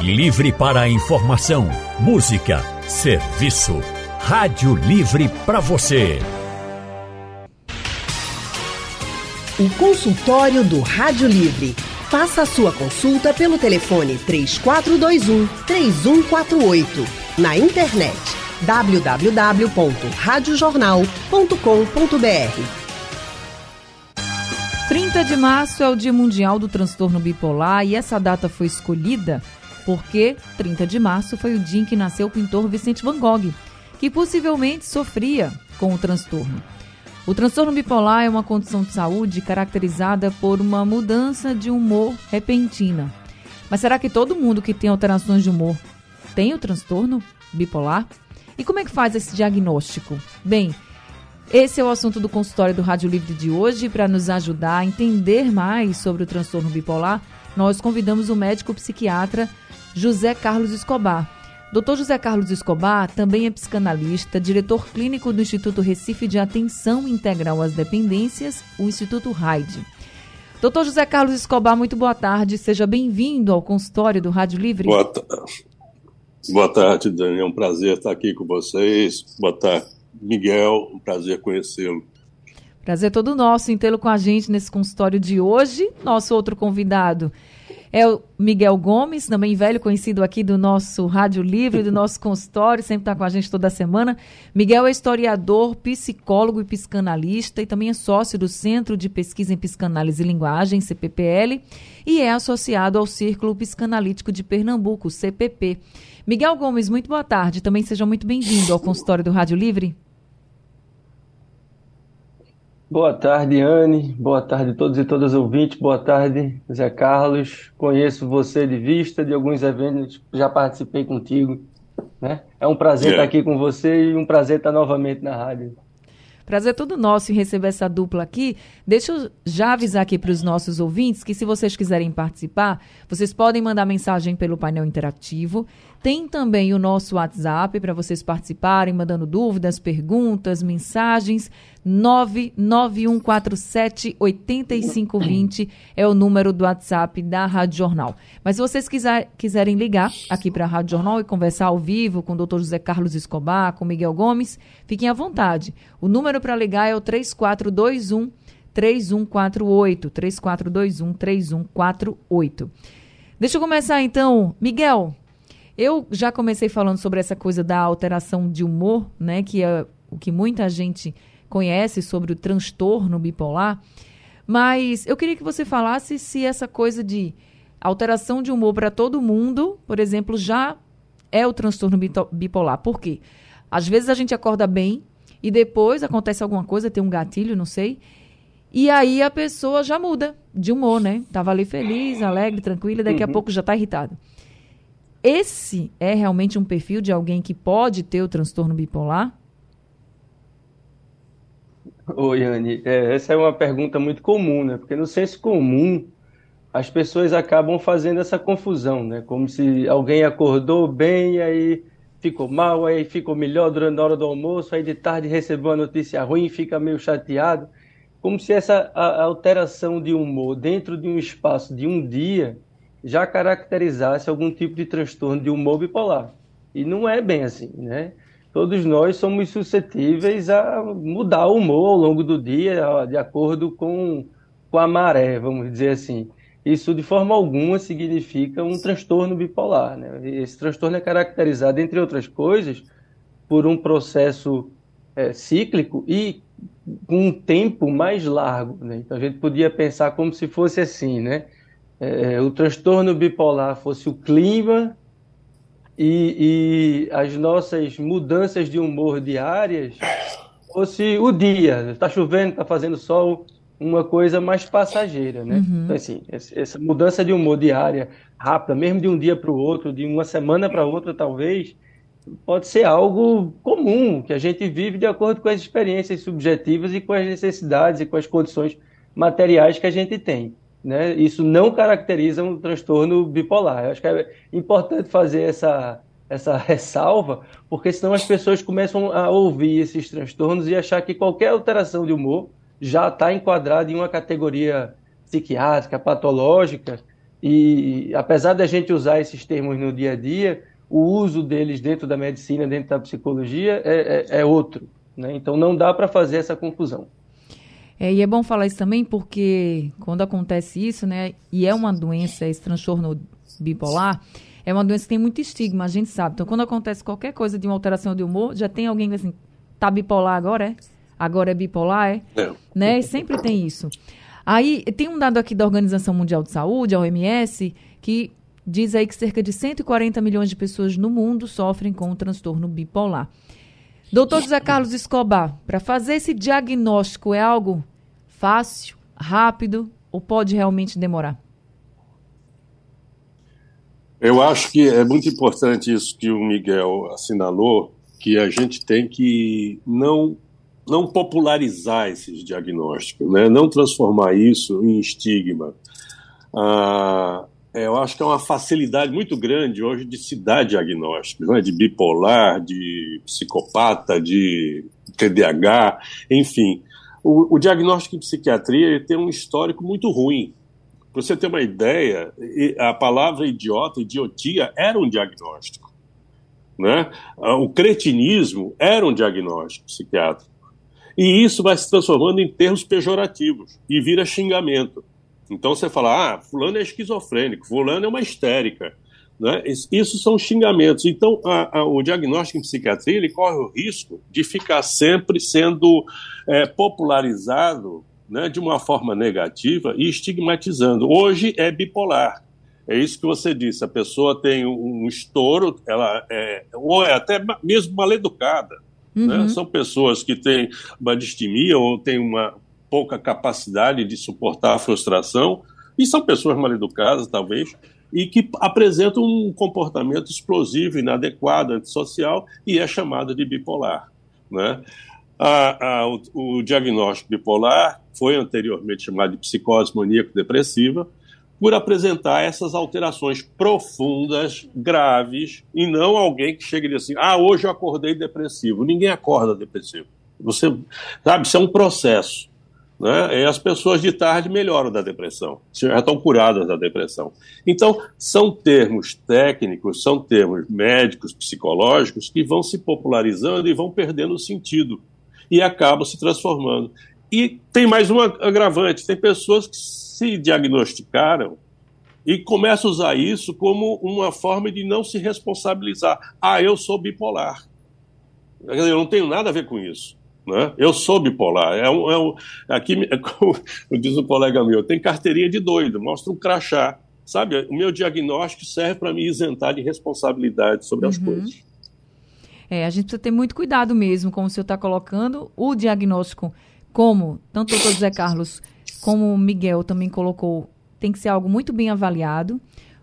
Livre para a informação, música, serviço. Rádio Livre para você. O consultório do Rádio Livre. Faça a sua consulta pelo telefone 3421 3148. Na internet www.radiojornal.com.br. 30 de março é o Dia Mundial do Transtorno Bipolar e essa data foi escolhida porque 30 de março foi o dia em que nasceu o pintor Vicente Van Gogh, que possivelmente sofria com o transtorno. O transtorno bipolar é uma condição de saúde caracterizada por uma mudança de humor repentina. Mas será que todo mundo que tem alterações de humor tem o transtorno bipolar? E como é que faz esse diagnóstico? Bem, esse é o assunto do consultório do Rádio Livre de hoje. Para nos ajudar a entender mais sobre o transtorno bipolar, nós convidamos o médico psiquiatra José Carlos Escobar. Dr. José Carlos Escobar também é psicanalista, diretor clínico do Instituto Recife de Atenção Integral às Dependências, o Instituto RAID. Doutor José Carlos Escobar, muito boa tarde. Seja bem-vindo ao consultório do Rádio Livre. Boa, tarde. boa tarde, Daniel. É um prazer estar aqui com vocês. Boa tarde, Miguel. Um prazer conhecê-lo. Prazer todo nosso em tê-lo com a gente nesse consultório de hoje. Nosso outro convidado é o Miguel Gomes, também velho conhecido aqui do nosso Rádio Livre, do nosso consultório, sempre está com a gente toda semana. Miguel é historiador, psicólogo e psicanalista e também é sócio do Centro de Pesquisa em Psicanálise e Linguagem, CPPL, e é associado ao Círculo Psicanalítico de Pernambuco, CPP. Miguel Gomes, muito boa tarde. Também seja muito bem-vindo ao consultório do Rádio Livre. Boa tarde, Anne. Boa tarde a todos e todas ouvintes. Boa tarde, Zé Carlos. Conheço você de vista, de alguns eventos, já participei contigo. Né? É um prazer estar aqui com você e um prazer estar novamente na rádio. Prazer todo nosso em receber essa dupla aqui. Deixa eu já avisar aqui para os nossos ouvintes que se vocês quiserem participar, vocês podem mandar mensagem pelo painel interativo. Tem também o nosso WhatsApp para vocês participarem, mandando dúvidas, perguntas, mensagens. 991478520 é o número do WhatsApp da Rádio Jornal. Mas se vocês quiser, quiserem ligar aqui para a Rádio Jornal e conversar ao vivo com o Dr. José Carlos Escobar, com Miguel Gomes, fiquem à vontade. O número para ligar é o 3421 3148 3421 3148. Deixa eu começar então, Miguel. Eu já comecei falando sobre essa coisa da alteração de humor, né, que é o que muita gente conhece sobre o transtorno bipolar, mas eu queria que você falasse se essa coisa de alteração de humor para todo mundo, por exemplo, já é o transtorno bipolar. Por quê? Às vezes a gente acorda bem e depois acontece alguma coisa, tem um gatilho, não sei, e aí a pessoa já muda de humor, né? Tava ali feliz, alegre, tranquila, daqui uhum. a pouco já está irritado. Esse é realmente um perfil de alguém que pode ter o transtorno bipolar? Oi, Anne. É, essa é uma pergunta muito comum, né? Porque no senso comum, as pessoas acabam fazendo essa confusão, né? Como se alguém acordou bem aí ficou mal, aí ficou melhor durante a hora do almoço, aí de tarde recebeu uma notícia ruim e fica meio chateado. Como se essa alteração de humor dentro de um espaço de um dia já caracterizasse algum tipo de transtorno de humor bipolar. E não é bem assim, né? todos nós somos suscetíveis a mudar o humor ao longo do dia, de acordo com, com a maré, vamos dizer assim. Isso, de forma alguma, significa um transtorno bipolar. Né? Esse transtorno é caracterizado, entre outras coisas, por um processo é, cíclico e com um tempo mais largo. Né? Então, a gente podia pensar como se fosse assim, né? É, o transtorno bipolar fosse o clima e, e as nossas mudanças de humor diárias fosse o dia. Está chovendo, está fazendo sol, uma coisa mais passageira, né? Uhum. Então, assim, essa mudança de humor diária, rápida, mesmo de um dia para o outro, de uma semana para outra, talvez, pode ser algo comum, que a gente vive de acordo com as experiências subjetivas e com as necessidades e com as condições materiais que a gente tem. Né? Isso não caracteriza um transtorno bipolar. Eu acho que é importante fazer essa, essa ressalva, porque senão as pessoas começam a ouvir esses transtornos e achar que qualquer alteração de humor já está enquadrada em uma categoria psiquiátrica, patológica, E apesar da gente usar esses termos no dia a dia, o uso deles dentro da medicina, dentro da psicologia, é, é, é outro. Né? Então não dá para fazer essa confusão. É, e é bom falar isso também porque quando acontece isso, né, e é uma doença, esse transtorno bipolar, é uma doença que tem muito estigma, a gente sabe. Então, quando acontece qualquer coisa de uma alteração de humor, já tem alguém que assim, tá bipolar agora, é? Agora é bipolar, é? é. Né? E sempre tem isso. Aí, tem um dado aqui da Organização Mundial de Saúde, a OMS, que diz aí que cerca de 140 milhões de pessoas no mundo sofrem com o transtorno bipolar. Doutor José Carlos Escobar, para fazer esse diagnóstico é algo fácil, rápido ou pode realmente demorar? Eu acho que é muito importante isso que o Miguel assinalou, que a gente tem que não não popularizar esses diagnósticos, né? não transformar isso em estigma. Ah, é, eu acho que é uma facilidade muito grande hoje de se dar diagnósticos, né? de bipolar, de psicopata, de TDAH, enfim. O, o diagnóstico em psiquiatria tem um histórico muito ruim. Para você ter uma ideia, a palavra idiota, idiotia, era um diagnóstico. Né? O cretinismo era um diagnóstico psiquiátrico. E isso vai se transformando em termos pejorativos e vira xingamento. Então você fala, ah, fulano é esquizofrênico, fulano é uma histérica. Né? Isso são xingamentos. Então, a, a, o diagnóstico em psiquiatria ele corre o risco de ficar sempre sendo é, popularizado né, de uma forma negativa e estigmatizando. Hoje é bipolar. É isso que você disse. A pessoa tem um, estouro, ela é, ou é até mesmo mal educada. Né? Uhum. Né? São pessoas que têm uma distimia ou têm uma pouca capacidade de suportar a frustração, e são pessoas mal educadas, talvez, e que apresentam um comportamento explosivo, inadequado, antissocial, e é chamado de bipolar. Né? A, a, o, o, diagnóstico bipolar foi anteriormente chamado de psicose maníaco-depressiva, por apresentar essas alterações profundas, graves, e não alguém que chega e diz assim: ah, hoje eu acordei depressivo. Ninguém acorda depressivo. Você sabe, isso é um processo. Né? E as pessoas de tarde melhoram da depressão, já estão curadas da depressão. Então, são termos técnicos, são termos médicos, psicológicos, que vão se popularizando e vão perdendo o sentido e acabam se transformando. E tem mais um agravante: tem pessoas que se diagnosticaram e começam a usar isso como uma forma de não se responsabilizar. Ah, eu sou bipolar. Eu não tenho nada a ver com isso. Né? Eu sou bipolar. É um, é um, aqui, é como diz um colega meu, tem carteirinha de doido, mostra um crachá. Sabe, o meu diagnóstico serve para me isentar de responsabilidade sobre as uhum. coisas. É, a gente precisa ter muito cuidado mesmo, como o senhor está colocando, o diagnóstico, como tanto o doutor José Carlos como o Miguel também colocou, tem que ser algo muito bem avaliado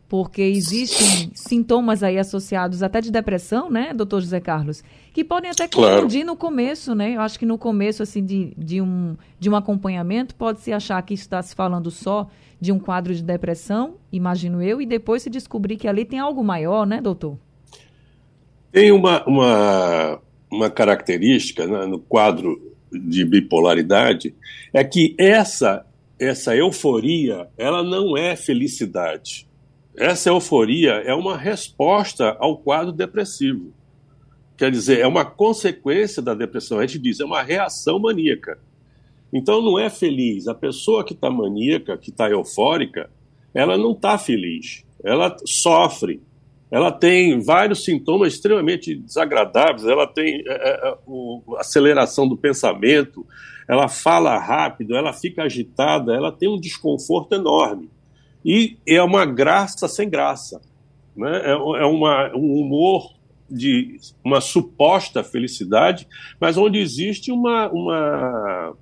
porque existem sintomas aí associados até de depressão, né, doutor José Carlos, que podem até confundir claro. no começo, né? Eu acho que no começo, assim, de, de, um, de um acompanhamento, pode-se achar que está se falando só de um quadro de depressão, imagino eu, e depois se descobrir que ali tem algo maior, né, doutor? Tem uma, uma, uma característica né, no quadro de bipolaridade, é que essa, essa euforia, ela não é felicidade essa euforia é uma resposta ao quadro depressivo. Quer dizer, é uma consequência da depressão. A gente diz, é uma reação maníaca. Então não é feliz. A pessoa que está maníaca, que está eufórica, ela não está feliz. Ela sofre. Ela tem vários sintomas extremamente desagradáveis. Ela tem é, é, é o, aceleração do pensamento. Ela fala rápido. Ela fica agitada. Ela tem um desconforto enorme. E é uma graça sem graça. Né? É, é uma, um humor de uma suposta felicidade, mas onde existe uma, uma,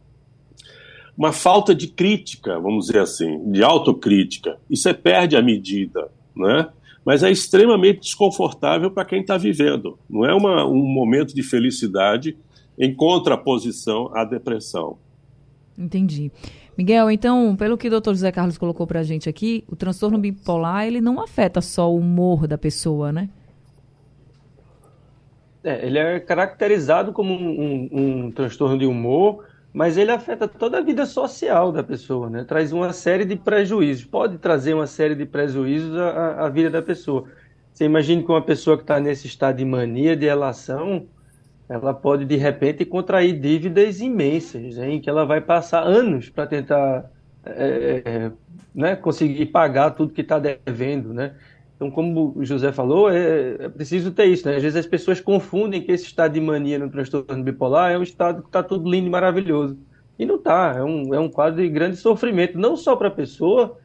uma falta de crítica, vamos dizer assim, de autocrítica. E você perde a medida. Né? Mas é extremamente desconfortável para quem está vivendo. Não é uma, um momento de felicidade em contraposição à depressão. Entendi. Miguel, então, pelo que o doutor José Carlos colocou para a gente aqui, o transtorno bipolar, ele não afeta só o humor da pessoa, né? É, ele é caracterizado como um, um, um transtorno de humor, mas ele afeta toda a vida social da pessoa, né? Traz uma série de prejuízos, pode trazer uma série de prejuízos à, à vida da pessoa. Você imagina que uma pessoa que está nesse estado de mania de relação, ela pode de repente contrair dívidas imensas, em que ela vai passar anos para tentar é, é, né, conseguir pagar tudo que está devendo, né? Então, como o José falou, é, é, preciso ter isso, né? Às vezes as pessoas confundem que esse estado de mania no transtorno bipolar é um estado que está tudo lindo e maravilhoso. E não está, é um, é um quadro de grande sofrimento, não só para a pessoa,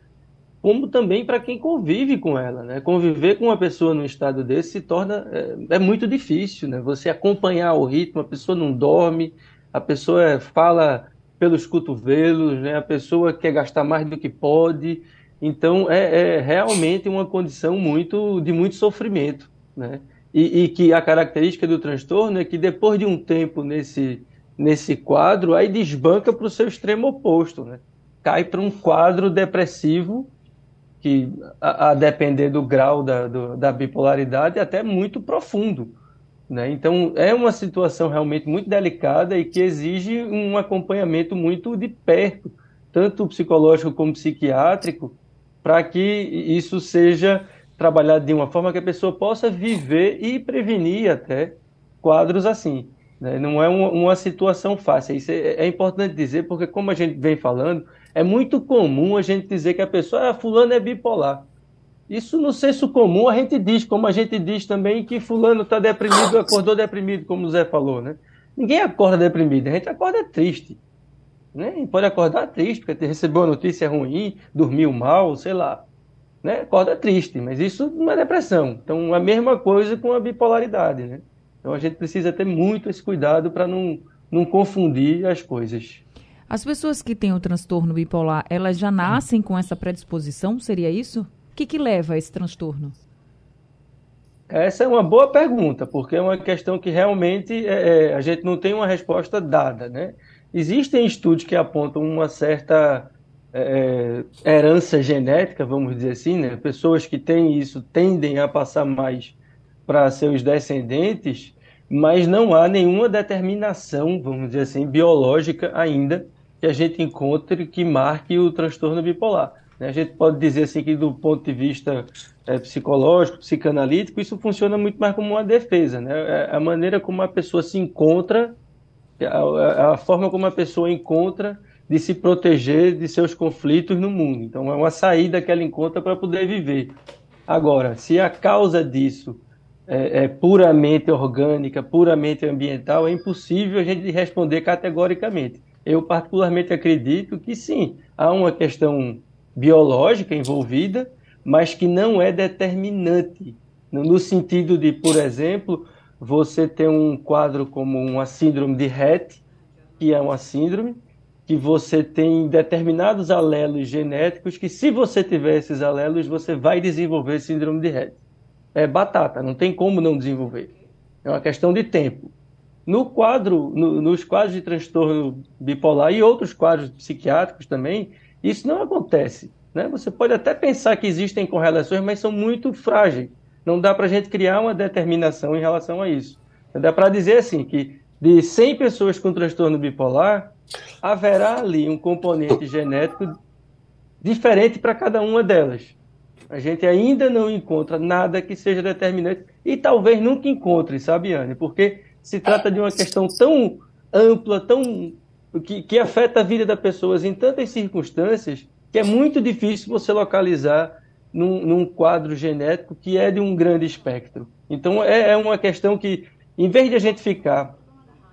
como também para quem convive com ela, né? Conviver com uma pessoa num estado desse se torna é, é, muito difícil, né? Você acompanhar o ritmo, a pessoa não dorme, a pessoa fala pelos cotovelos, né? A pessoa quer gastar mais do que pode, então é, é realmente uma condição muito de muito sofrimento, né? E, e, que a característica do transtorno é que depois de um tempo nesse nesse quadro, aí desbanca para o seu extremo oposto, né? Cai para um quadro depressivo que, a, a depender do grau da, do, da bipolaridade, até muito profundo. Né? Então, é uma situação realmente muito delicada e que exige um acompanhamento muito de perto, tanto psicológico como psiquiátrico, para que isso seja trabalhado de uma forma que a pessoa possa viver e prevenir até quadros assim. Né? Não é uma, uma, situação fácil. Isso é, é, importante dizer, porque como a gente vem falando, é muito comum a gente dizer que a pessoa, ah, fulano é bipolar. Isso no senso comum a gente diz, como a gente diz também que fulano está deprimido, acordou deprimido, como o Zé falou, né? Ninguém acorda deprimido, a gente acorda triste. Né? pode acordar triste, porque recebeu uma notícia ruim, dormiu mal, sei lá. Né? Acorda triste, mas isso não é depressão. Então, a mesma coisa com a bipolaridade. Né? Então, a gente precisa ter muito esse cuidado para não, não confundir as coisas. As pessoas que têm o transtorno bipolar, elas já nascem com essa predisposição? Seria isso? O que, que leva a esse transtorno? Essa é uma boa pergunta, porque é uma questão que realmente é, é, a gente não tem uma resposta dada, né? Existem estudos que apontam uma certa é, é, herança genética, vamos dizer assim, né? Pessoas que têm isso tendem a passar mais para seus descendentes, mas não há nenhuma determinação, vamos dizer assim, biológica ainda que a gente encontre que marque o transtorno bipolar. Né? A gente pode dizer assim que do ponto de vista é, psicológico, psicanalítico, isso funciona muito mais como uma defesa, né? É a maneira como a pessoa se encontra a, a, forma como a pessoa encontra de se proteger de seus conflitos no mundo. Então, é uma saída que ela encontra para poder viver. Agora, se a causa disso é, é, puramente orgânica, puramente ambiental, é impossível a gente responder categoricamente. Eu, particularmente, acredito que sim, há uma questão biológica envolvida, mas que não é determinante, no sentido de, por exemplo, você tem um quadro como uma síndrome de Rett, que é uma síndrome, que você tem determinados alelos genéticos que, se você tiver esses alelos, você vai desenvolver síndrome de Rett. É batata, não tem como não desenvolver. É uma questão de tempo. No quadro, no, nos quadros de transtorno bipolar e outros quadros psiquiátricos também, isso não acontece. Né? Você pode até pensar que existem correlações, mas são muito frágeis não dá para a gente criar uma determinação em relação a isso. Dá para dizer assim que de 100 pessoas com transtorno bipolar, haverá ali um componente genético diferente para cada uma delas. A gente ainda não encontra nada que seja determinante e talvez nunca encontre, sabe, Anne? Porque se trata de uma questão tão ampla, tão que, que afeta a vida das pessoas em tantas circunstâncias que é muito difícil você localizar num, num, quadro genético que é de um grande espectro. Então é, é, uma questão que, em vez de a gente ficar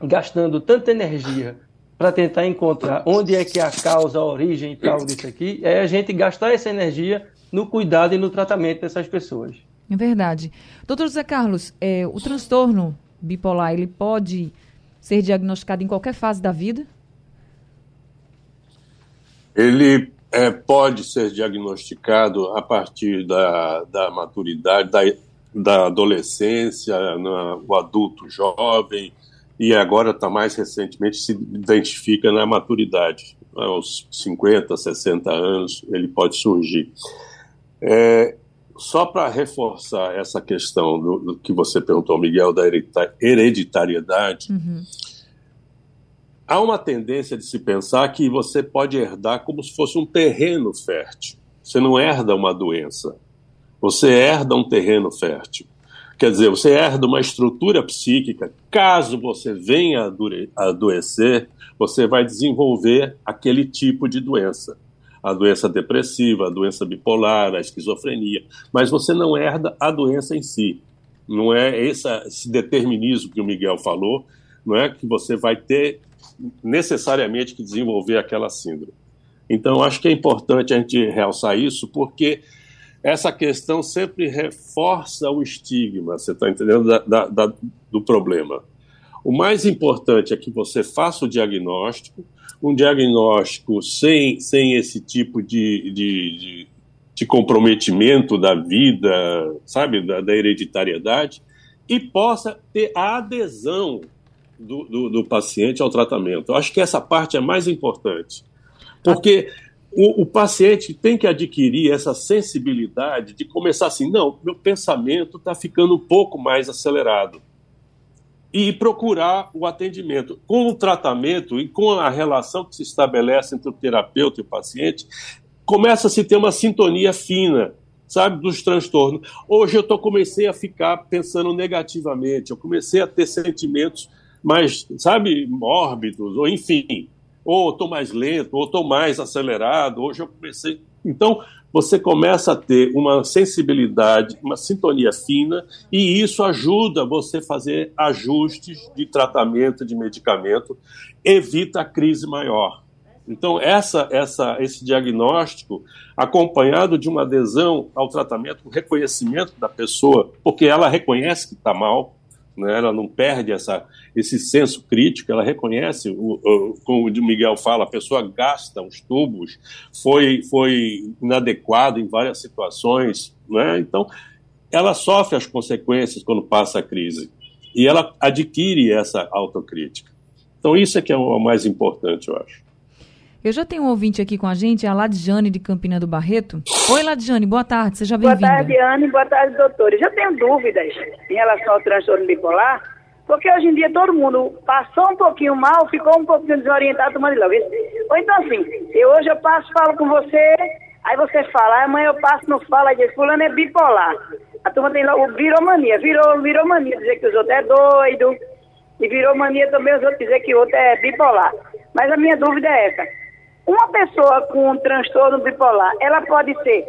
gastando tanta energia para tentar encontrar onde é que é a causa, a origem e tal disso aqui, é a gente gastar essa energia no cuidado e no tratamento dessas pessoas. É verdade. Doutor José Carlos, é, o transtorno bipolar, ele pode ser diagnosticado em qualquer fase da vida? Ele é, pode ser diagnosticado a partir da, da maturidade, da, da adolescência, no, o adulto jovem, e agora está mais recentemente se identifica na maturidade. Aos 50, 60 anos, ele pode surgir. É, só para reforçar essa questão do, do, que você perguntou, Miguel, da hereditariedade, uhum. há uma tendência de se pensar que você pode herdar como se fosse um terreno fértil. Você não herda uma doença, você herda um terreno fértil. Quer dizer, você herda uma estrutura psíquica. Caso você venha a adoecer, você vai desenvolver aquele tipo de doença. A doença depressiva, a doença bipolar, a esquizofrenia. Mas você não herda a doença em si. Não é esse determinismo que o Miguel falou, não é que você vai ter necessariamente que desenvolver aquela síndrome. Então, acho que é importante a gente realçar isso, porque essa questão sempre reforça o estigma, você está entendendo, da, da, da, do problema. O mais importante é que você faça o diagnóstico, um diagnóstico sem, sem esse tipo de, de, de, de comprometimento da vida, sabe, da, da hereditariedade, e possa ter a adesão do, do, do paciente ao tratamento. Eu acho que essa parte é mais importante. Porque o, o, paciente tem que adquirir essa sensibilidade de começar assim: não, meu pensamento está ficando um pouco mais acelerado. E procurar o atendimento. Com o tratamento e com a relação que se estabelece entre o terapeuta e o paciente, começa a se ter uma sintonia fina, sabe, dos transtornos. Hoje eu tô, comecei a ficar pensando negativamente, eu comecei a ter sentimentos mais, sabe, mórbidos, ou enfim, ou estou mais lento, ou estou mais acelerado, hoje eu comecei. Então, você começa a ter uma sensibilidade, uma sintonia fina, e isso ajuda você a fazer ajustes de tratamento, de medicamento, evita a crise maior. Então, essa, essa, esse diagnóstico, acompanhado de uma adesão ao tratamento, um reconhecimento da pessoa, porque ela reconhece que está mal, né? ela não perde essa, esse senso crítico, ela reconhece, o, o, como o Miguel fala, a pessoa gasta os tubos, foi, foi inadequado em várias situações, né? então ela sofre as consequências quando passa a crise e ela adquire essa autocrítica. Então isso é que é o mais importante, eu acho. Eu já tenho um ouvinte aqui com a gente, a Ladjane de Campina do Barreto. Oi, Ladjane, boa tarde, seja bem-vinda. Boa tarde, Anne, boa tarde, doutores. Eu tenho dúvidas em relação ao transtorno bipolar, porque hoje em dia todo mundo passou um pouquinho mal, ficou um pouquinho desorientado tomando logo. Ou então assim, eu, hoje eu passo, falo com você, aí você fala, amanhã eu passo, não fala, e diz, fulano é bipolar. A turma tem logo, virou mania, virou, virou mania dizer que os outros é doido, e virou mania também os outros dizer que o outro é bipolar. Mas a minha dúvida é essa. Uma pessoa com um transtorno bipolar, ela pode ser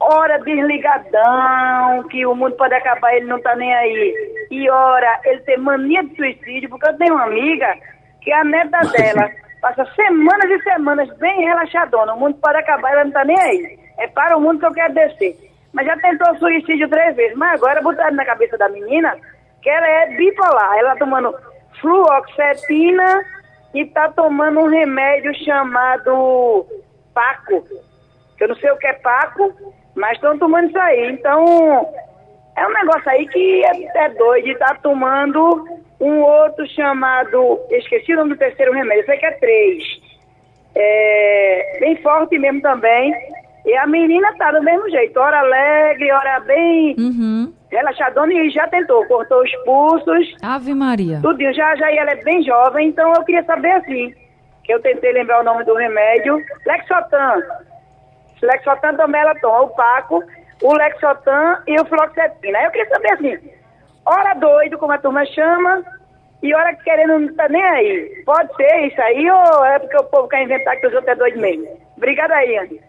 hora desligadão, que o mundo pode acabar, ele não tá nem aí. E hora ele tem mania de suicídio, porque eu tenho uma amiga que a neta dela passa semanas e semanas bem relaxadona. O mundo pode acabar, ela não tá nem aí. É para o mundo que eu quero descer. Mas já tentou suicídio três vezes. Mas agora botaram na cabeça da menina que ela é bipolar. Ela tá tomando fluoxetina e está tomando um remédio chamado Paco. Eu não sei o que é Paco, mas estão tomando isso aí. Então, é um negócio aí que é, é doido. Está tomando um outro chamado. Esqueci o nome do terceiro remédio, eu sei que é três. É, bem forte mesmo também. E a menina tá do mesmo jeito, hora alegre, hora bem. Uhum relaxadona e já tentou, cortou os pulsos. Ave Maria. Tudinho, já, já ela é bem jovem, então eu queria saber assim, que eu tentei lembrar o nome do remédio, Lexotan. Lexotan também ela toma, o Paco, o Lexotan e o Fluoxetina. Aí eu queria saber assim, hora doido, como a turma chama, e hora querendo não tá nem aí. Pode ser isso aí ou é porque o povo quer inventar que os outros é doido mesmo? Obrigada aí, Andy.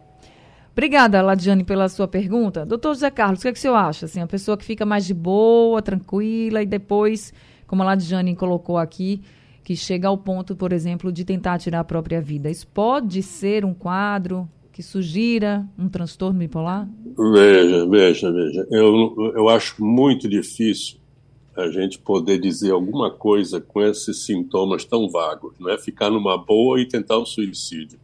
Obrigada, Ladiane, pela sua pergunta. Doutor José Carlos, o que, é que o senhor acha? Assim, a pessoa que fica mais de boa, tranquila e depois, como a Ladiane colocou aqui, que chega ao ponto, por exemplo, de tentar tirar a própria vida. Isso pode ser um quadro que sugira um transtorno bipolar? Veja, veja, veja. Eu, eu acho muito difícil a gente poder dizer alguma coisa com esses sintomas tão vagos, não é? Ficar numa boa e tentar um suicídio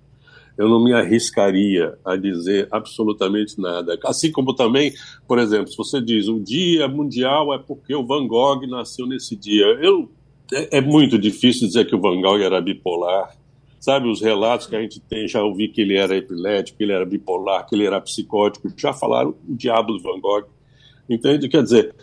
eu não me arriscaria a dizer absolutamente nada. Assim como também, por exemplo, se você diz o dia mundial é porque o Van Gogh nasceu nesse dia, eu é, é muito difícil dizer que o Van Gogh era bipolar. Sabe, os relatos que a gente tem, já ouvi que ele era epilético, que ele era bipolar, que ele era psicótico, já falaram o diabo do Van Gogh. Entende? Quer dizer,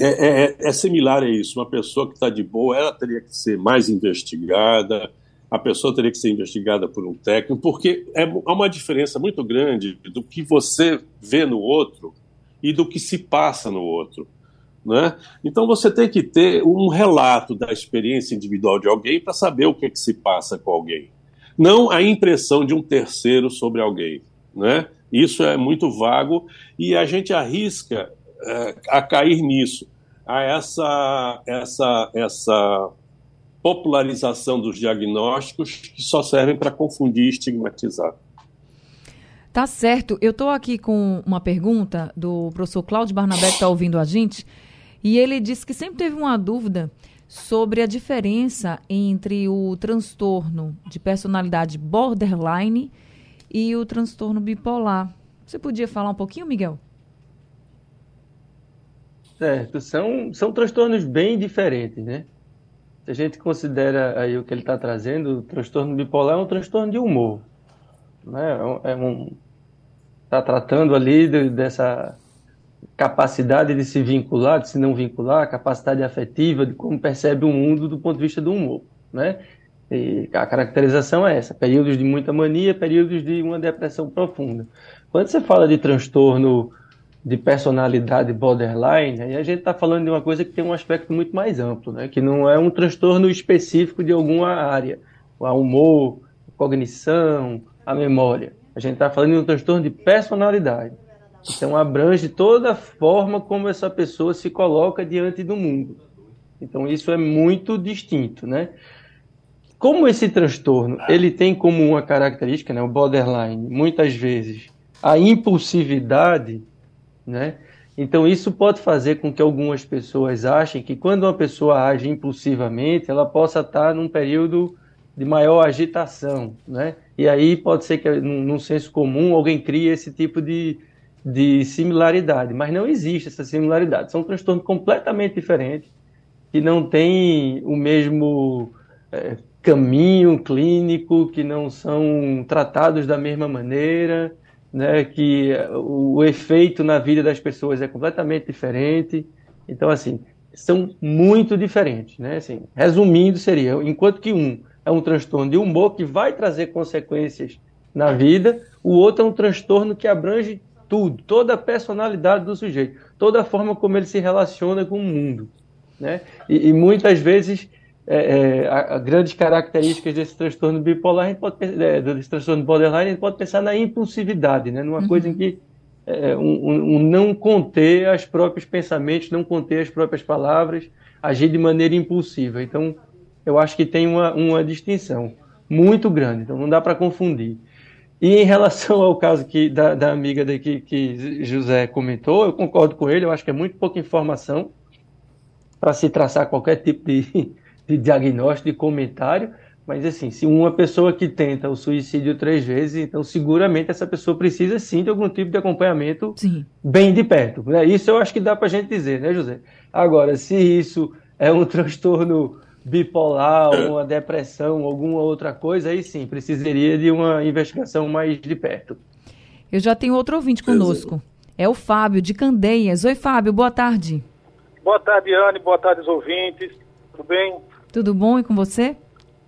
é, é, é similar a isso. Uma pessoa que está de boa, ela teria que ser mais investigada, a pessoa teria que ser investigada por um técnico, porque é, há uma diferença muito grande do que você vê no outro e do que se passa no outro. Né? Então você tem que ter um relato da experiência individual de alguém para saber o que, é que se passa com alguém. Não a impressão de um terceiro sobre alguém. Né? Isso é muito vago e a gente arrisca é, a cair nisso, a essa, essa, essa popularização dos diagnósticos que só servem para confundir e estigmatizar. Tá certo. Eu estou aqui com uma pergunta do professor Cláudio Barnabé, que está ouvindo a gente, e ele disse que sempre teve uma dúvida sobre a diferença entre o transtorno de personalidade borderline e o transtorno bipolar. Você podia falar um pouquinho, Miguel? Certo, são, são transtornos bem diferentes, né? A gente considera aí o que ele está trazendo, o transtorno bipolar é um transtorno de humor. Né? É um, está tratando ali de, dessa capacidade de se vincular, de se não vincular, capacidade afetiva, de como percebe o mundo do ponto de vista do humor. Né? E a caracterização é essa: períodos de muita mania, períodos de uma depressão profunda. Quando você fala de transtorno de personalidade borderline, aí a gente está falando de uma coisa que tem um aspecto muito mais amplo, né? que não é um transtorno específico de alguma área, o humor, a cognição, a memória. A gente está falando de um transtorno de personalidade. Então abrange toda a forma como essa pessoa se coloca diante do mundo. Então isso é muito distinto, né? Como esse transtorno ele tem como uma característica, né, o borderline, muitas vezes a impulsividade, né? Então isso pode fazer com que algumas pessoas achem que quando uma pessoa age impulsivamente, ela possa estar num período de maior agitação, né? E aí pode ser que num, num senso comum alguém crie esse tipo de, de similaridade, mas não existe essa similaridade. São transtornos completamente diferentes que não têm o mesmo é, caminho clínico, que não são tratados da mesma maneira, né, que o, efeito na vida das pessoas é completamente diferente. Então, assim, são muito diferentes. Né? Assim, resumindo, seria, enquanto que um é um transtorno de humor que vai trazer consequências na vida, o outro é um transtorno que abrange tudo, toda a personalidade do sujeito, toda a forma como ele se relaciona com o mundo. Né? E, e muitas vezes é, é, a, a grandes características desse transtorno bipolar, a gente pode, é, desse transtorno borderline, a gente pode pensar na impulsividade, né? numa uhum. coisa em que é, um, um, não conter os próprios pensamentos, não conter as próprias palavras, agir de maneira impulsiva. Então, eu acho que tem uma, uma distinção muito grande, então não dá para confundir. E em relação ao caso que, da, da amiga daqui que José comentou, eu concordo com ele, eu acho que é muito pouca informação para se traçar qualquer tipo de, de diagnóstico, de comentário, mas assim, se uma pessoa que tenta o suicídio três vezes, então seguramente essa pessoa precisa sim de algum tipo de acompanhamento sim. bem de perto. Né? Isso eu acho que dá para a gente dizer, né, José? Agora, se isso é um transtorno bipolar, uma depressão, alguma outra coisa, aí sim, precisaria de uma investigação mais de perto. Eu já tenho outro ouvinte conosco. É o Fábio, de Candeias. Oi, Fábio, boa tarde. Boa tarde, Anne, boa tarde, os ouvintes. Tudo bem? Tudo bom e com você?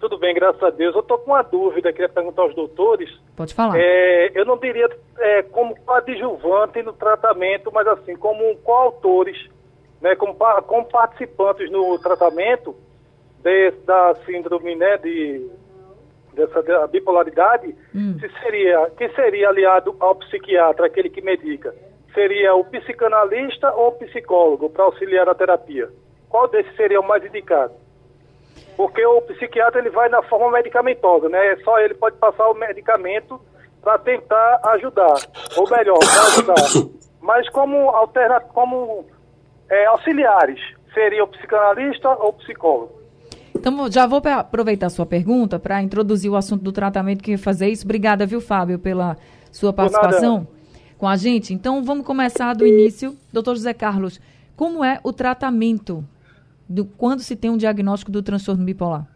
Tudo bem, graças a Deus. Eu estou com uma dúvida, queria perguntar aos doutores. Pode falar. É, eu não diria é, como coadjuvante no tratamento, mas assim, como coautores, né, como, como participantes no tratamento de, da síndrome né, de, dessa da bipolaridade, hum. se seria, que seria aliado ao psiquiatra, aquele que medica? Seria o psicanalista ou o psicólogo para auxiliar a terapia? Qual desses seria o mais indicado? Porque o psiquiatra ele vai na forma medicamentosa, né? Só ele pode passar o medicamento para tentar ajudar, ou melhor, para ajudar. Mas como alterna, como é, auxiliares, seria o psicanalista ou o psicólogo? Então, já vou aproveitar a sua pergunta para introduzir o assunto do tratamento que fazer isso. Obrigada, viu, Fábio, pela sua participação com a gente. Então, vamos começar do início. Doutor José Carlos, como é o tratamento do, quando se tem um diagnóstico do transtorno bipolar?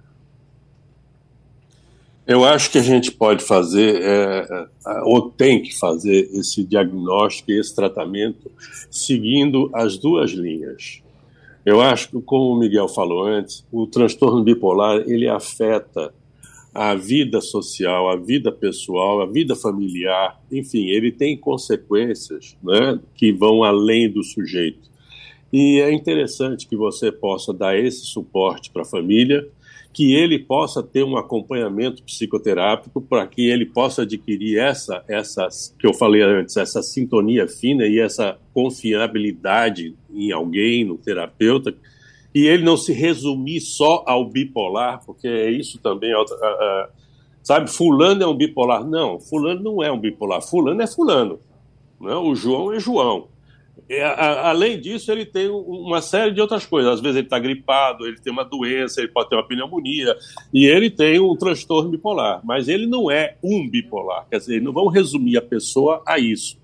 Eu acho que a gente pode fazer, é, é, ou tem que fazer, esse diagnóstico e esse tratamento seguindo as duas linhas. Eu acho que, como o Miguel falou antes, o transtorno bipolar ele afeta a vida social, a vida pessoal, a vida familiar, enfim, ele tem consequências né, que vão além do sujeito. E é interessante que você possa dar esse suporte para a família, que ele possa ter um acompanhamento psicoterápico para que ele possa adquirir essa, essa que eu falei antes, essa sintonia fina e essa confiabilidade em alguém, no terapeuta, e ele não se resumir só ao bipolar, porque é isso também, uh, uh, sabe, fulano é um bipolar. Não, fulano não é um bipolar, fulano é fulano, não? Né? o João é João. É, além disso, ele tem uma série de outras coisas. Às vezes ele está gripado, ele tem uma doença, ele pode ter uma pneumonia, e ele tem um transtorno bipolar. Mas ele não é um bipolar. Quer dizer, não vamos resumir a pessoa a isso.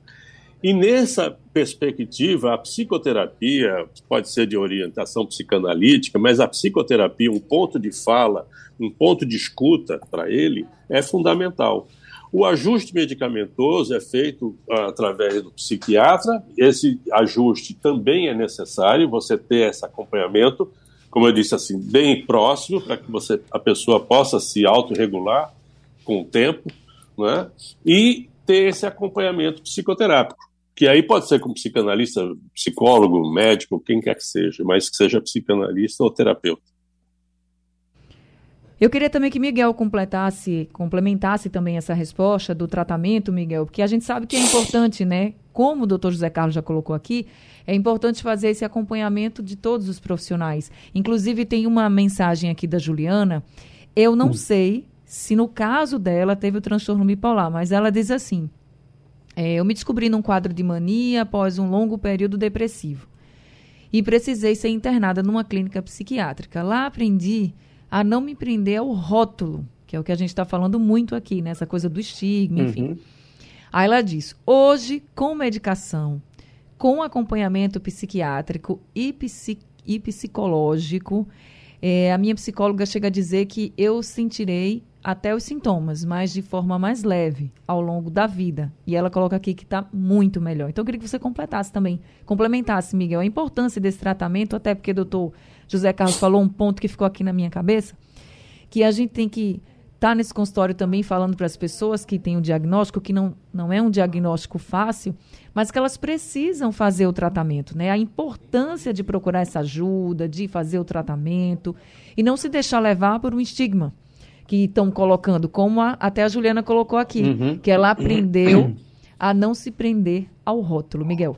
E nessa perspectiva, a psicoterapia pode ser de orientação psicanalítica, mas a psicoterapia, um ponto de fala, um ponto de escuta para ele, é fundamental. O ajuste medicamentoso é feito ah, através do psiquiatra. Esse ajuste também é necessário, você ter esse acompanhamento, como eu disse assim, bem próximo, para que você, a pessoa possa se autorregular com o tempo, né? e ter esse acompanhamento psicoterápico que aí pode ser com psicanalista, psicólogo, médico, quem quer que seja, mas que seja psicanalista ou terapeuta. Eu queria também que Miguel completasse, complementasse também essa resposta do tratamento, Miguel, porque a gente sabe que é importante, né? Como o doutor José Carlos já colocou aqui, é importante fazer esse acompanhamento de todos os profissionais. Inclusive, tem uma mensagem aqui da Juliana. Eu não hum. sei se no caso dela teve o transtorno bipolar, mas ela diz assim: é, eu me descobri num quadro de mania após um longo período depressivo. E precisei ser internada numa clínica psiquiátrica. Lá aprendi a não me prender ao rótulo, que é o que a gente está falando muito aqui, né? Essa coisa do estigma, enfim. Uhum. Aí ela diz: hoje, com medicação, com acompanhamento psiquiátrico e, psi e psicológico, é, a minha psicóloga chega a dizer que eu sentirei até os sintomas, mas de forma mais leve ao longo da vida. E ela coloca aqui que está muito melhor. Então, eu queria que você completasse também, complementasse, Miguel, a importância desse tratamento, até porque o doutor José Carlos falou um ponto que ficou aqui na minha cabeça, que a gente tem que tá nesse consultório também falando para as pessoas que têm o um diagnóstico, que não, não é um diagnóstico fácil, mas que elas precisam fazer o tratamento, né? A importância de procurar essa ajuda, de fazer o tratamento e não se deixar levar por um estigma que estão colocando, como a, até a Juliana colocou aqui, uhum. que ela aprendeu a não se prender ao rótulo. Miguel.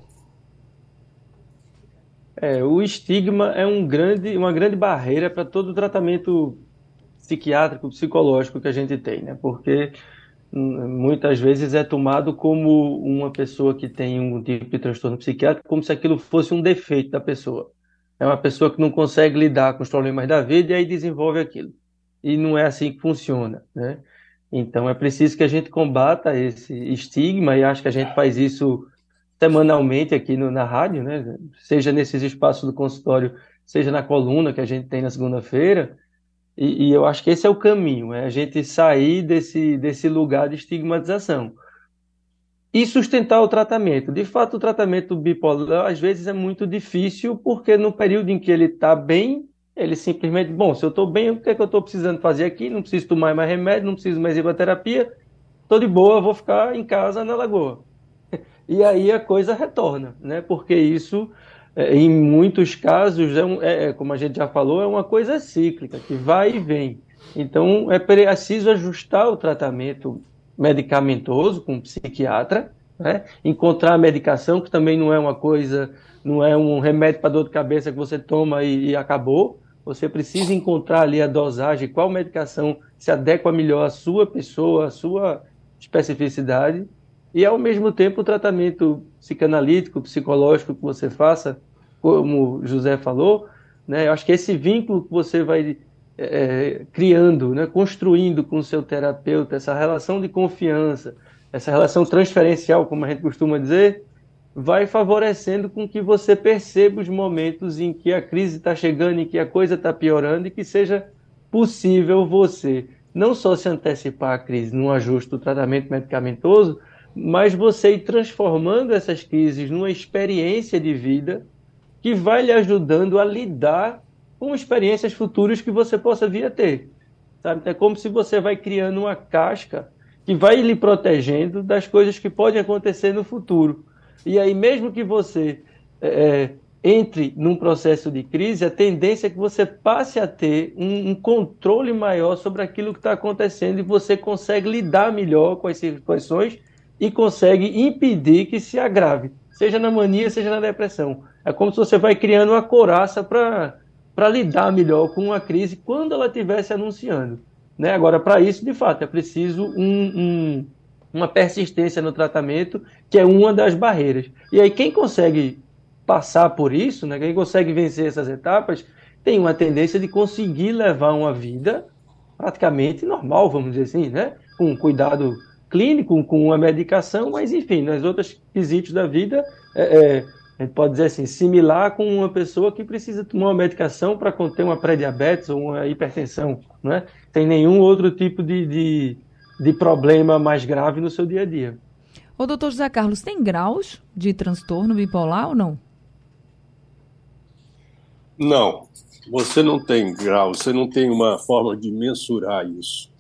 É, o estigma é um grande, uma grande barreira para todo o tratamento psiquiátrico, psicológico que a gente tem, né? Porque hum, muitas vezes é tomado como uma pessoa que tem um tipo de transtorno psiquiátrico, como se aquilo fosse um defeito da pessoa. É uma pessoa que não consegue lidar com os problemas da vida e aí desenvolve aquilo e não é assim que funciona, né? Então é preciso que a gente combata esse estigma e acho que a gente faz isso semanalmente aqui no, na rádio, né? Seja nesses espaços do consultório, seja na coluna que a gente tem na segunda-feira. E, e, eu acho que esse é o caminho, é a gente sair desse, desse lugar de estigmatização e sustentar o tratamento. De fato, o tratamento bipolar às vezes é muito difícil porque no período em que ele está bem, ele simplesmente, bom, se eu estou bem, o que é que eu estou precisando fazer aqui? Não preciso tomar mais remédio, não preciso mais ir para terapia, estou de boa, vou ficar em casa na lagoa. E aí a coisa retorna, né? Porque isso, em muitos casos, é, um, é, é, como a gente já falou, é uma coisa cíclica, que vai e vem. Então é preciso ajustar o tratamento medicamentoso com psiquiatra, né? encontrar a medicação, que também não é uma coisa, não é um remédio para dor de cabeça que você toma e, e acabou, você precisa encontrar ali a dosagem, qual medicação se adequa melhor à sua pessoa, à sua especificidade, e ao mesmo tempo o tratamento psicanalítico, psicológico que você faça, como José falou, né, eu acho que esse vínculo que você vai é, criando, né, construindo com o seu terapeuta, essa relação de confiança, essa relação transferencial, como a gente costuma dizer, vai favorecendo com que você perceba os momentos em que a crise está chegando, em que a coisa está piorando e que seja possível você não só se antecipar à crise num ajuste do tratamento medicamentoso, mas você ir transformando essas crises numa experiência de vida que vai lhe ajudando a lidar com experiências futuras que você possa vir a ter. Sabe? É como se você vai criando uma casca que vai lhe protegendo das coisas que podem acontecer no futuro. E aí, mesmo que você é, é, entre num processo de crise, a tendência é que você passe a ter um, um controle maior sobre aquilo que está acontecendo e você consegue lidar melhor com as situações e consegue impedir que se agrave, seja na mania, seja na depressão. É como se você vai criando uma coraça para lidar melhor com uma crise quando ela estiver se anunciando. Né? Agora, para isso, de fato, é preciso um, um, uma persistência no tratamento, que é uma das barreiras. E aí, quem consegue passar por isso, né, quem consegue vencer essas etapas, tem uma tendência de conseguir levar uma vida praticamente normal, vamos dizer assim, né? com cuidado clínico, com uma medicação, mas enfim, nas outras quesitos da vida, é, é, a gente pode dizer assim, similar com uma pessoa que precisa tomar uma medicação para conter uma pré-diabetes ou uma hipertensão, não é? Tem nenhum outro tipo de, de, de problema mais grave no seu dia a dia. Ô, doutor José Carlos, tem graus de transtorno bipolar ou não? Não, você não tem grau, você não tem uma forma de mensurar isso.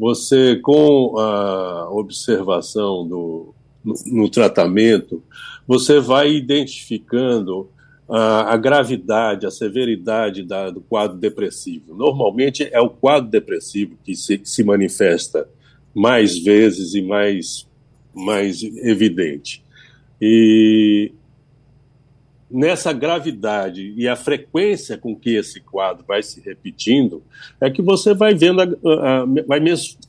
Você, com a observação do, no, no tratamento, você vai identificando a, a gravidade, a severidade da, do quadro depressivo. Normalmente é o quadro depressivo que se, se manifesta mais vezes e mais, mais evidente. E nessa gravidade e a frequência com que esse quadro vai se repetindo, é que você vai vendo, a, a, vai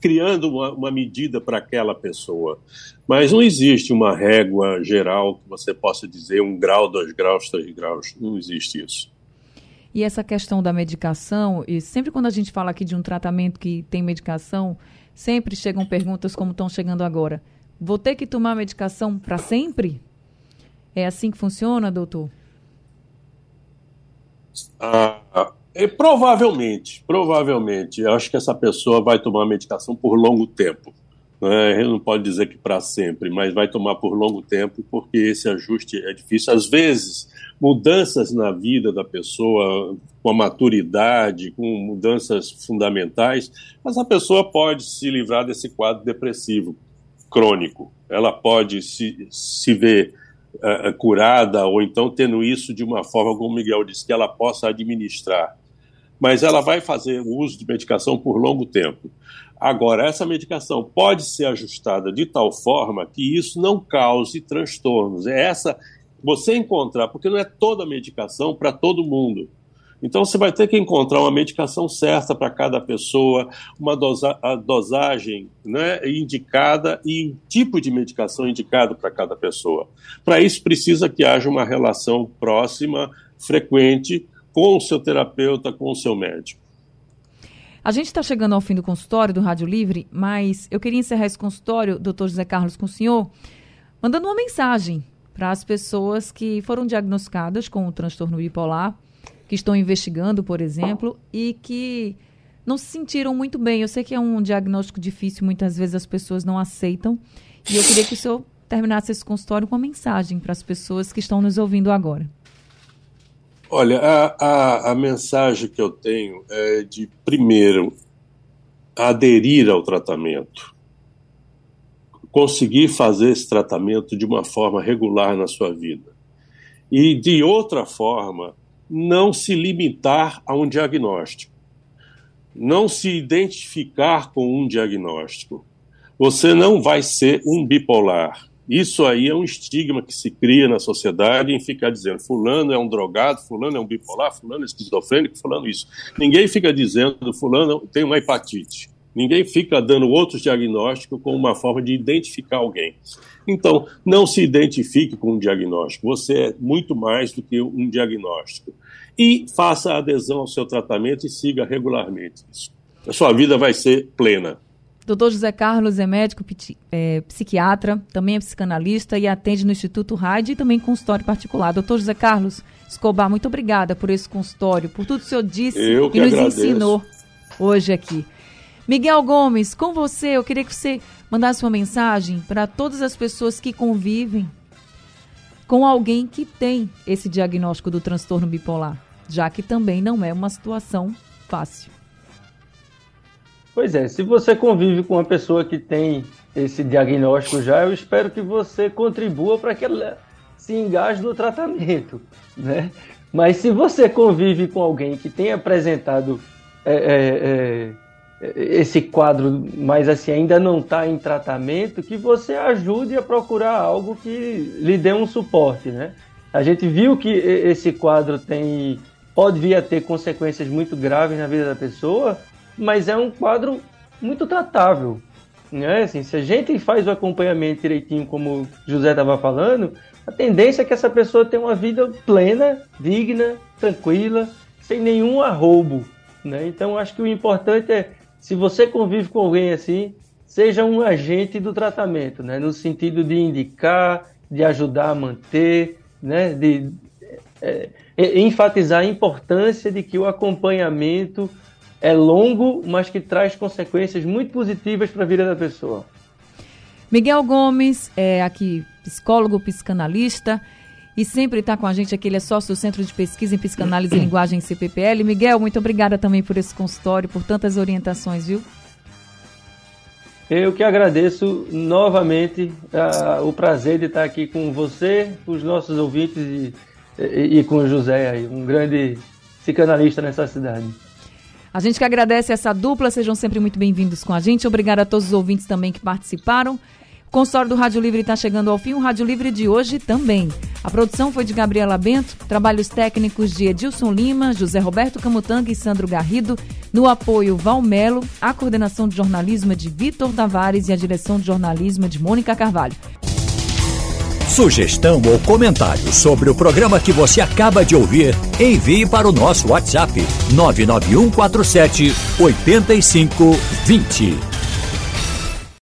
criando uma, uma medida para aquela pessoa. Mas não existe uma régua geral que você possa dizer um grau, dois graus, três graus. Não existe isso. E essa questão da medicação, e sempre quando a gente fala aqui de um tratamento que tem medicação, sempre chegam perguntas como estão chegando agora. Vou ter que tomar medicação para sempre? É assim que funciona, doutor? Ah, é, provavelmente, provavelmente. Eu acho que essa pessoa vai tomar medicação por longo tempo. Né? Ele não pode dizer que para sempre, mas vai tomar por longo tempo, porque esse ajuste é difícil. Às vezes, mudanças na vida da pessoa, com a maturidade, com mudanças fundamentais, essa pessoa pode se livrar desse quadro depressivo crônico. Ela pode se, se ver uh, curada, ou então tendo isso de uma forma, como o Miguel disse, que ela possa administrar. Mas ela vai fazer o uso de medicação por longo tempo. Agora, essa medicação pode ser ajustada de tal forma que isso não cause transtornos. É essa você encontrar, porque não é toda medicação para todo mundo. Então você vai ter que encontrar uma medicação certa para cada pessoa, uma dosa dosagem né, indicada e um tipo de medicação indicado para cada pessoa. Para isso precisa que haja uma relação próxima, frequente, com o seu terapeuta, com o seu médico. A gente está chegando ao fim do consultório do Rádio Livre, mas eu queria encerrar esse consultório, doutor José Carlos, com o senhor, mandando uma mensagem para as pessoas que foram diagnosticadas com o transtorno bipolar que estão investigando, por exemplo, e que não se sentiram muito bem. Eu sei que é um diagnóstico difícil, muitas vezes as pessoas não aceitam. E eu queria que o senhor terminasse esse consultório com uma mensagem para as pessoas que estão nos ouvindo agora. Olha, a, a, a mensagem que eu tenho é de, primeiro, aderir ao tratamento. Conseguir fazer esse tratamento de uma forma regular na sua vida. E, de outra forma, não se limitar a um diagnóstico, não se identificar com um diagnóstico. Você não vai ser um bipolar. Isso aí é um estigma que se cria na sociedade em ficar dizendo fulano é um drogado, fulano é um bipolar, fulano é esquizofrênico, fulano isso. Ninguém fica dizendo fulano tem uma hepatite. Ninguém fica dando outros diagnósticos como uma forma de identificar alguém. Então, não se identifique com um diagnóstico. Você é muito mais do que um diagnóstico. E faça adesão ao seu tratamento e siga regularmente isso. A sua vida vai ser plena. Doutor José Carlos é médico é, psiquiatra, também é psicanalista e atende no Instituto Rádio e também consultório particular. Doutor José Carlos Escobar, muito obrigada por esse consultório, por tudo que o senhor disse Eu e nos agradeço. ensinou hoje aqui. Miguel Gomes, com você, eu queria que você mandasse uma mensagem para todas as pessoas que convivem com alguém que tem esse diagnóstico do transtorno bipolar, já que também não é uma situação fácil. Pois é, se você convive com uma pessoa que tem esse diagnóstico já, eu espero que você contribua para que ela se engaje no tratamento, né? Mas se você convive com alguém que tem apresentado é, é, é, esse quadro, mas assim ainda não está em tratamento, que você ajude a procurar algo que lhe dê um suporte, né? A gente viu que esse quadro tem pode vir a ter consequências muito graves na vida da pessoa, mas é um quadro muito tratável. Né? Assim, se a gente faz o acompanhamento direitinho, como o José estava falando, a tendência é que essa pessoa tenha uma vida plena, digna, tranquila, sem nenhum arrobo. Né? Então, acho que o importante é, se você convive com alguém assim, seja um agente do tratamento, né? no sentido de indicar, de ajudar a manter, né? de é, é, enfatizar a importância de que o acompanhamento é longo, mas que traz consequências muito positivas para a vida da pessoa. Miguel Gomes é aqui psicólogo, psicanalista e sempre está com a gente aqui, ele é sócio do Centro de Pesquisa em Psicanálise e Linguagem CPPL. Miguel, muito obrigada também por esse consultório, por tantas orientações, viu? Eu que agradeço novamente uh, o prazer de estar aqui com você, com os nossos ouvintes e, e, e com o José, aí, um grande psicanalista nessa cidade. A gente que agradece essa dupla, sejam sempre muito bem-vindos com a gente. Obrigada a todos os ouvintes também que participaram. O consultório do Rádio Livre está chegando ao fim, o Rádio Livre de hoje também. A produção foi de Gabriela Bento, trabalhos técnicos de Edilson Lima, José Roberto Camutanga e Sandro Garrido, no apoio Valmelo, a coordenação de jornalismo é de Vitor Tavares e a direção de jornalismo é de Mônica Carvalho. Sugestão ou comentário sobre o programa que você acaba de ouvir, envie para o nosso WhatsApp 99147 8520.